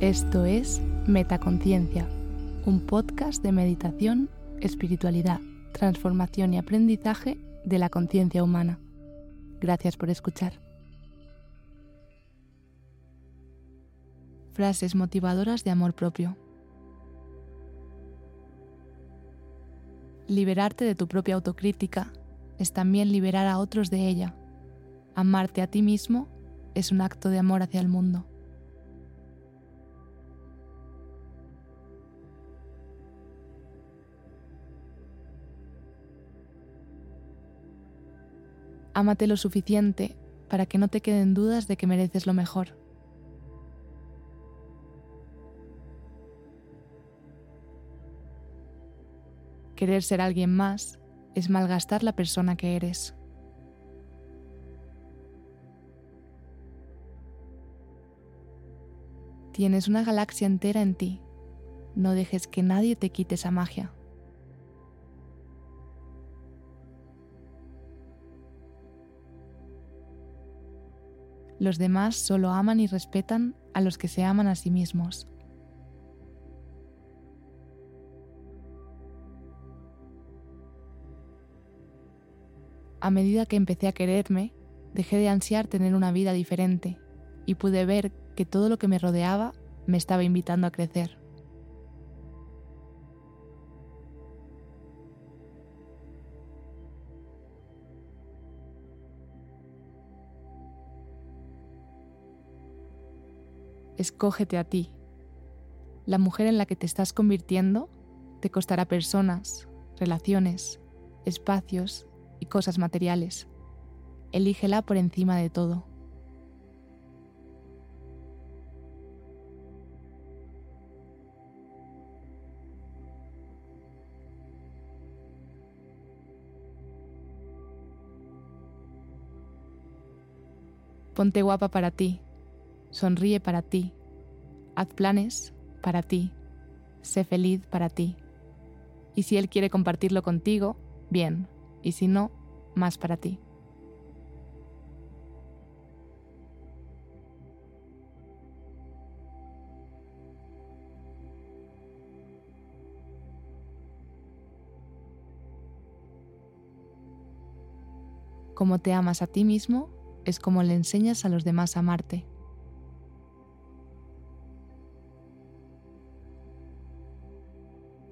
Esto es Metaconciencia, un podcast de meditación, espiritualidad, transformación y aprendizaje de la conciencia humana. Gracias por escuchar. Frases motivadoras de amor propio. Liberarte de tu propia autocrítica es también liberar a otros de ella. Amarte a ti mismo es un acto de amor hacia el mundo. Ámate lo suficiente para que no te queden dudas de que mereces lo mejor. Querer ser alguien más es malgastar la persona que eres. Tienes una galaxia entera en ti. No dejes que nadie te quite esa magia. Los demás solo aman y respetan a los que se aman a sí mismos. A medida que empecé a quererme, dejé de ansiar tener una vida diferente y pude ver que todo lo que me rodeaba me estaba invitando a crecer. Escógete a ti. La mujer en la que te estás convirtiendo te costará personas, relaciones, espacios y cosas materiales. Elígela por encima de todo. Ponte guapa para ti, sonríe para ti, haz planes para ti, sé feliz para ti. Y si Él quiere compartirlo contigo, bien, y si no, más para ti. Como te amas a ti mismo, es como le enseñas a los demás a amarte.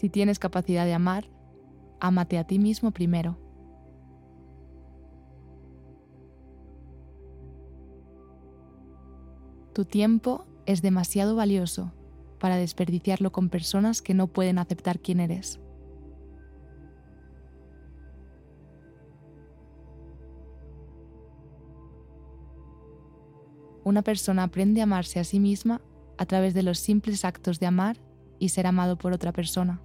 Si tienes capacidad de amar, ámate a ti mismo primero. Tu tiempo es demasiado valioso para desperdiciarlo con personas que no pueden aceptar quién eres. una persona aprende a amarse a sí misma a través de los simples actos de amar y ser amado por otra persona.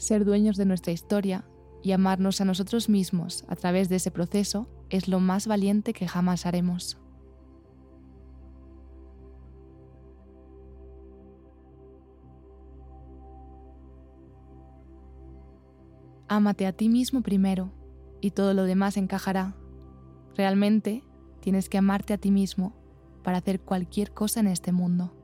Ser dueños de nuestra historia y amarnos a nosotros mismos a través de ese proceso es lo más valiente que jamás haremos. Ámate a ti mismo primero y todo lo demás encajará. Realmente tienes que amarte a ti mismo para hacer cualquier cosa en este mundo.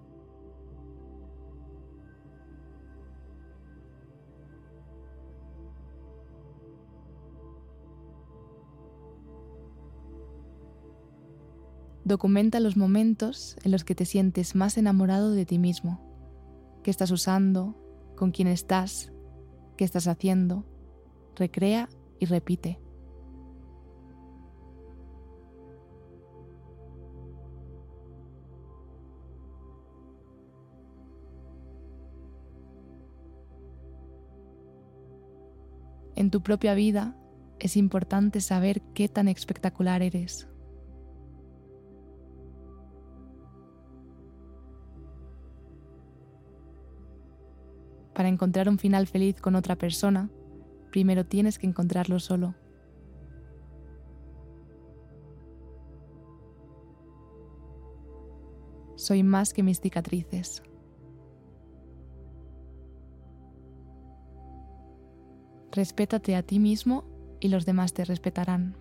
Documenta los momentos en los que te sientes más enamorado de ti mismo. ¿Qué estás usando? ¿Con quién estás? ¿Qué estás haciendo? recrea y repite. En tu propia vida es importante saber qué tan espectacular eres. Para encontrar un final feliz con otra persona, primero tienes que encontrarlo solo. Soy más que mis cicatrices. Respétate a ti mismo y los demás te respetarán.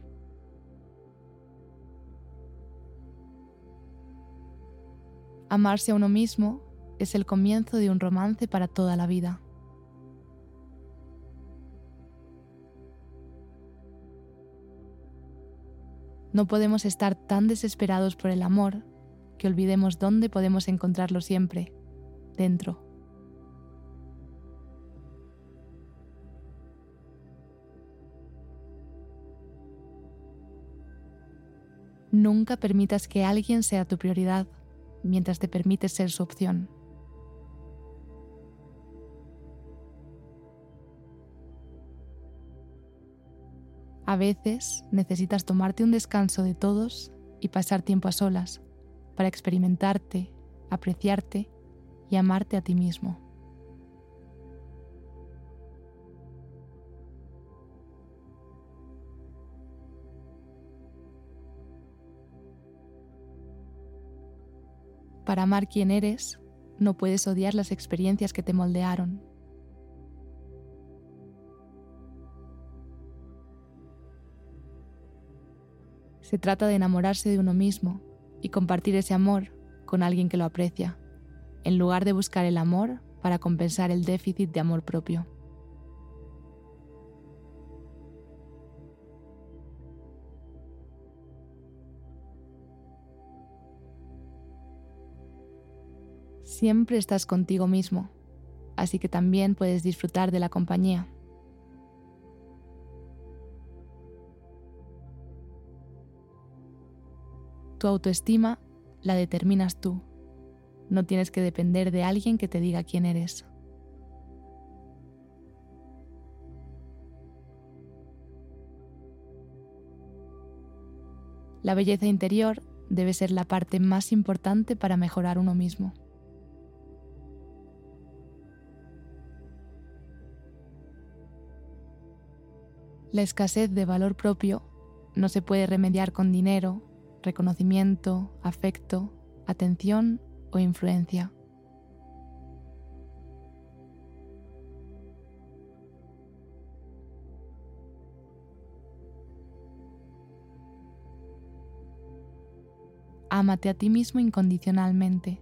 Amarse a uno mismo es el comienzo de un romance para toda la vida. No podemos estar tan desesperados por el amor que olvidemos dónde podemos encontrarlo siempre, dentro. Nunca permitas que alguien sea tu prioridad mientras te permites ser su opción. A veces necesitas tomarte un descanso de todos y pasar tiempo a solas para experimentarte, apreciarte y amarte a ti mismo. Para amar quien eres, no puedes odiar las experiencias que te moldearon. Se trata de enamorarse de uno mismo y compartir ese amor con alguien que lo aprecia, en lugar de buscar el amor para compensar el déficit de amor propio. Siempre estás contigo mismo, así que también puedes disfrutar de la compañía. Tu autoestima la determinas tú. No tienes que depender de alguien que te diga quién eres. La belleza interior debe ser la parte más importante para mejorar uno mismo. La escasez de valor propio no se puede remediar con dinero, reconocimiento, afecto, atención o influencia. Ámate a ti mismo incondicionalmente,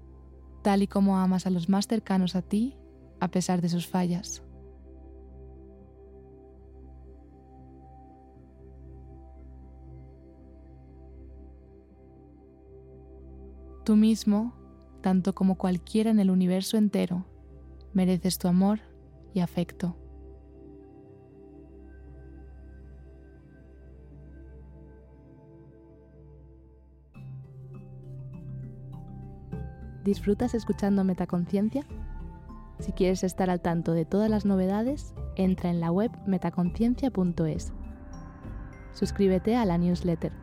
tal y como amas a los más cercanos a ti a pesar de sus fallas. Tú mismo, tanto como cualquiera en el universo entero, mereces tu amor y afecto. ¿Disfrutas escuchando Metaconciencia? Si quieres estar al tanto de todas las novedades, entra en la web metaconciencia.es. Suscríbete a la newsletter